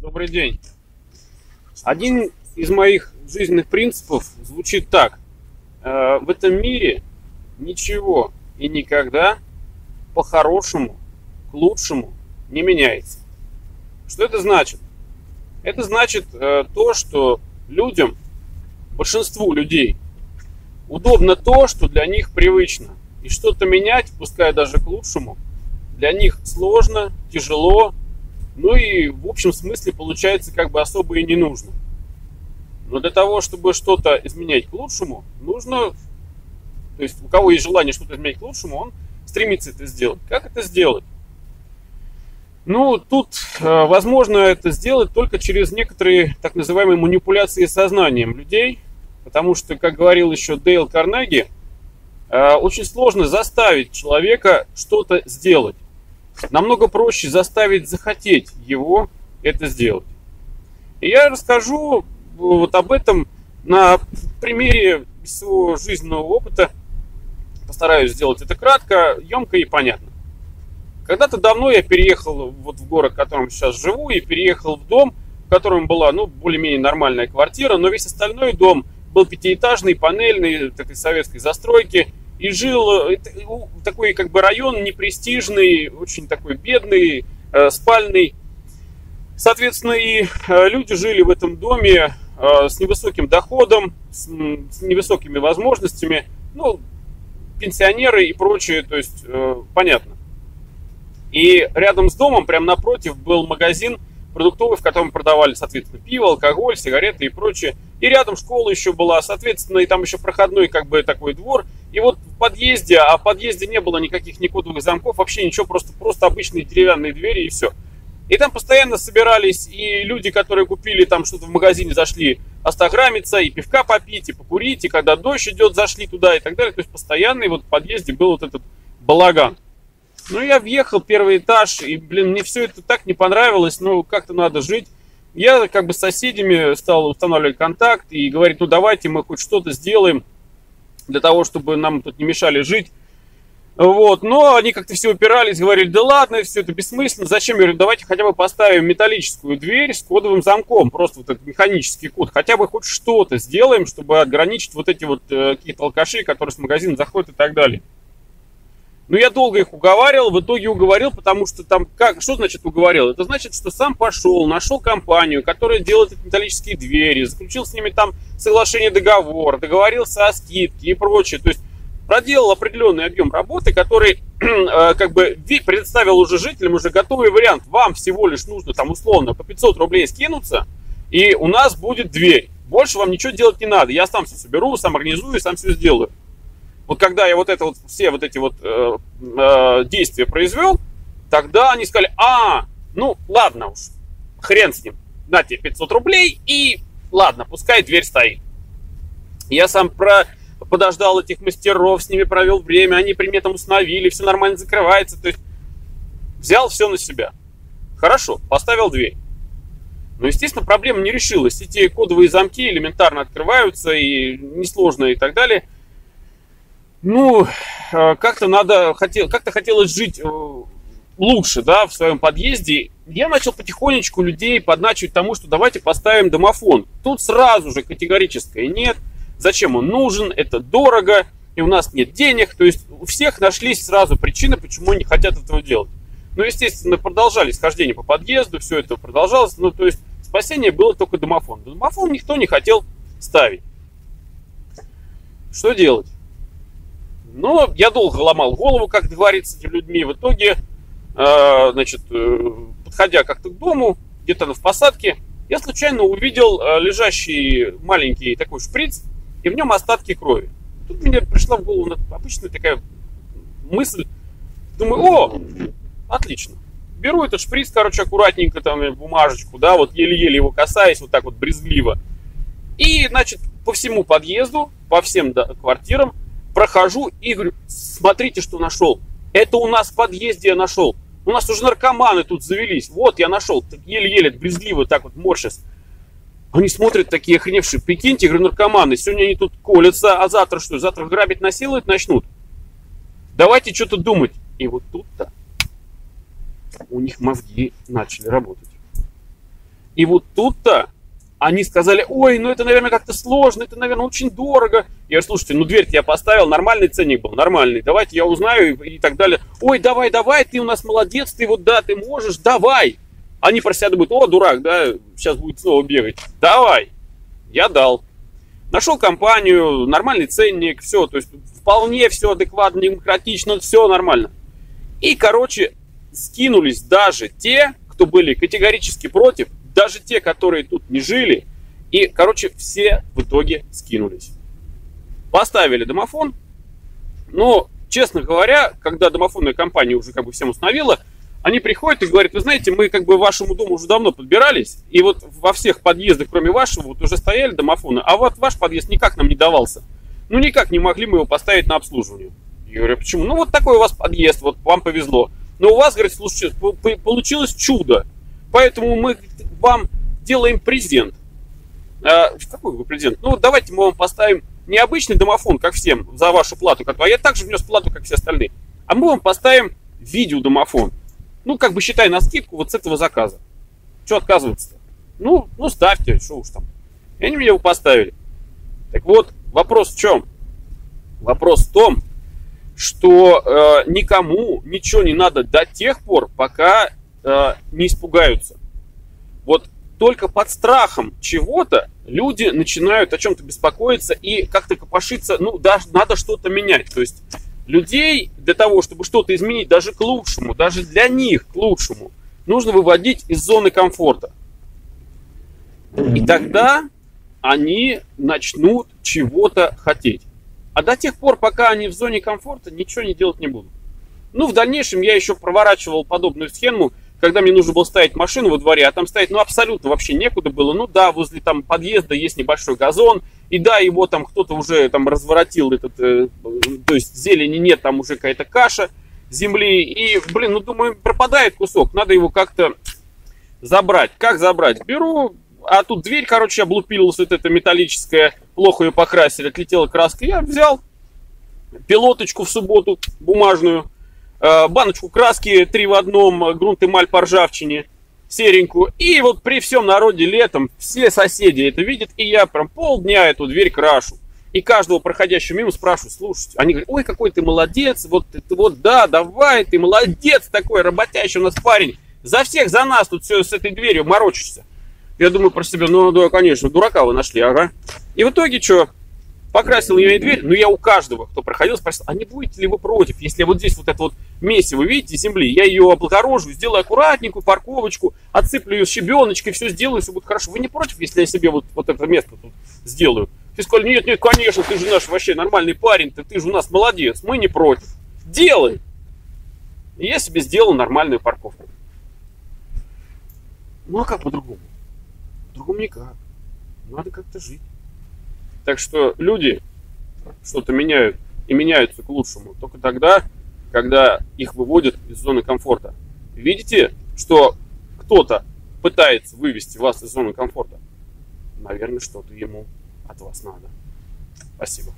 Добрый день. Один из моих жизненных принципов звучит так. Э, в этом мире ничего и никогда по-хорошему, к лучшему не меняется. Что это значит? Это значит э, то, что людям, большинству людей, удобно то, что для них привычно. И что-то менять, пускай даже к лучшему, для них сложно, тяжело, ну и в общем смысле получается как бы особо и не нужно. Но для того, чтобы что-то изменять к лучшему, нужно, то есть у кого есть желание что-то изменять к лучшему, он стремится это сделать. Как это сделать? Ну, тут э, возможно это сделать только через некоторые так называемые манипуляции сознанием людей, потому что, как говорил еще Дейл Карнеги, э, очень сложно заставить человека что-то сделать. Намного проще заставить захотеть его это сделать. И я расскажу вот об этом на примере своего жизненного опыта. Постараюсь сделать это кратко, емко и понятно. Когда-то давно я переехал вот в город, в котором сейчас живу, и переехал в дом, в котором была, ну, более-менее нормальная квартира, но весь остальной дом был пятиэтажный, панельный, такой советской застройки, и жил э, такой как бы район непрестижный, очень такой бедный, э, спальный. Соответственно, и э, люди жили в этом доме с невысоким доходом, с невысокими возможностями, ну, пенсионеры и прочее, то есть понятно. И рядом с домом, прямо напротив, был магазин продуктовый, в котором продавали, соответственно, пиво, алкоголь, сигареты и прочее. И рядом школа еще была, соответственно, и там еще проходной как бы такой двор. И вот в подъезде, а в подъезде не было никаких ни кодовых замков, вообще ничего, просто, просто обычные деревянные двери и все. И там постоянно собирались и люди, которые купили там что-то в магазине, зашли остаграмиться, и пивка попить, и покурить, и когда дождь идет, зашли туда и так далее. То есть постоянный вот в подъезде был вот этот балаган. Ну, я въехал первый этаж, и, блин, мне все это так не понравилось, ну, как-то надо жить. Я как бы с соседями стал устанавливать контакт и говорить, ну, давайте мы хоть что-то сделаем для того, чтобы нам тут не мешали жить. Вот, но они как-то все упирались, говорили, да ладно, все это бессмысленно, зачем? Я говорю, давайте хотя бы поставим металлическую дверь с кодовым замком, просто вот этот механический код, хотя бы хоть что-то сделаем, чтобы ограничить вот эти вот э, какие-то алкаши, которые с магазина заходят и так далее. Но я долго их уговаривал, в итоге уговорил, потому что там, как, что значит уговорил? Это значит, что сам пошел, нашел компанию, которая делает металлические двери, заключил с ними там соглашение, договор, договорился о скидке и прочее. То есть проделал определенный объем работы, который э, как бы представил уже жителям уже готовый вариант. Вам всего лишь нужно там условно по 500 рублей скинуться, и у нас будет дверь. Больше вам ничего делать не надо. Я сам все соберу, сам организую, сам все сделаю. Вот когда я вот это вот, все вот эти вот э, э, действия произвел, тогда они сказали, а, ну ладно уж, хрен с ним, на тебе 500 рублей и ладно, пускай дверь стоит. Я сам про подождал этих мастеров, с ними провел время, они при там установили, все нормально закрывается, то есть взял все на себя. Хорошо, поставил дверь. Но, естественно, проблема не решилась. Эти кодовые замки элементарно открываются, и несложно и так далее – ну, э, как-то надо, хотел, как-то хотелось жить э, лучше, да, в своем подъезде. Я начал потихонечку людей подначивать тому, что давайте поставим домофон. Тут сразу же категорическое нет. Зачем он нужен? Это дорого, и у нас нет денег. То есть у всех нашлись сразу причины, почему они хотят этого делать. Ну, естественно, продолжались хождения по подъезду, все это продолжалось. Ну, то есть спасение было только домофон. Домофон никто не хотел ставить. Что делать? Но я долго ломал голову, как договориться с этими людьми. В итоге, э, значит, э, подходя как-то к дому, где-то в посадке, я случайно увидел э, лежащий маленький такой шприц, и в нем остатки крови. Тут мне пришла в голову обычная такая мысль. Думаю, о, отлично. Беру этот шприц, короче, аккуратненько, там, бумажечку, да, вот еле-еле его касаясь, вот так вот брезгливо. И, значит, по всему подъезду, по всем да, квартирам прохожу и говорю, смотрите, что нашел. Это у нас в подъезде я нашел. У нас уже наркоманы тут завелись. Вот я нашел. Еле-еле, брезгливо так вот морщас. Они смотрят такие охреневшие. Прикиньте, говорю, наркоманы. Сегодня они тут колятся, а завтра что? Завтра грабить, насиловать начнут. Давайте что-то думать. И вот тут-то у них мозги начали работать. И вот тут-то они сказали, ой, ну это, наверное, как-то сложно, это, наверное, очень дорого. Я говорю, слушайте, ну дверь я поставил, нормальный ценник был, нормальный, давайте я узнаю и, и так далее. Ой, давай, давай, ты у нас молодец, ты вот, да, ты можешь, давай. Они про себя думают, о, дурак, да, сейчас будет снова бегать. Давай. Я дал. Нашел компанию, нормальный ценник, все, то есть вполне все адекватно, демократично, все нормально. И, короче, скинулись даже те, кто были категорически против, даже те, которые тут не жили. И, короче, все в итоге скинулись. Поставили домофон. Но, честно говоря, когда домофонная компания уже как бы всем установила, они приходят и говорят, вы знаете, мы как бы вашему дому уже давно подбирались, и вот во всех подъездах, кроме вашего, вот уже стояли домофоны, а вот ваш подъезд никак нам не давался. Ну, никак не могли мы его поставить на обслуживание. Я говорю, «А почему? Ну, вот такой у вас подъезд, вот вам повезло. Но у вас, говорит, слушайте, получилось чудо. Поэтому мы вам делаем презент. А, какой вы презент? Ну, давайте мы вам поставим не обычный домофон, как всем, за вашу плату, а я также внес плату, как все остальные. А мы вам поставим видеодомофон. Ну, как бы считай на скидку вот с этого заказа. Что отказываться-то? Ну, ну ставьте, что уж там. И они мне его поставили. Так вот, вопрос в чем? Вопрос в том, что э, никому ничего не надо до тех пор, пока э, не испугаются. Вот только под страхом чего-то люди начинают о чем-то беспокоиться и как-то копошиться, ну, даже надо что-то менять. То есть людей для того, чтобы что-то изменить даже к лучшему, даже для них к лучшему, нужно выводить из зоны комфорта. И тогда они начнут чего-то хотеть. А до тех пор, пока они в зоне комфорта, ничего не делать не будут. Ну, в дальнейшем я еще проворачивал подобную схему, когда мне нужно было ставить машину во дворе, а там ставить, ну, абсолютно вообще некуда было. Ну, да, возле там подъезда есть небольшой газон, и да, его там кто-то уже там разворотил этот, э, то есть зелени нет, там уже какая-то каша земли, и, блин, ну, думаю, пропадает кусок, надо его как-то забрать. Как забрать? Беру, а тут дверь, короче, облупилась, вот эта металлическая, плохо ее покрасили, отлетела краска. Я взял пилоточку в субботу бумажную, баночку краски три в одном, грунт эмаль по ржавчине, серенькую. И вот при всем народе летом все соседи это видят, и я прям полдня эту дверь крашу. И каждого проходящего мимо спрашиваю, слушайте, они говорят, ой, какой ты молодец, вот, ты, вот да, давай, ты молодец такой, работящий у нас парень. За всех, за нас тут все с этой дверью морочишься. Я думаю про себя, ну да, конечно, дурака вы нашли, ага. И в итоге что? Покрасил я дверь, но я у каждого, кто проходил, спросил, а не будете ли вы против, если вот здесь вот это вот месиво, видите, земли, я ее облагорожу, сделаю аккуратненькую парковочку, отсыплю ее щебеночкой, все сделаю, все будет хорошо. Вы не против, если я себе вот, вот это место тут сделаю? Ты сказали, нет, нет, конечно, ты же наш вообще нормальный парень, ты, ты же у нас молодец, мы не против. Делай! И я себе сделал нормальную парковку. Ну а как по-другому? По-другому никак. Надо как-то жить. Так что люди что-то меняют и меняются к лучшему только тогда, когда их выводят из зоны комфорта. Видите, что кто-то пытается вывести вас из зоны комфорта? Наверное, что-то ему от вас надо. Спасибо.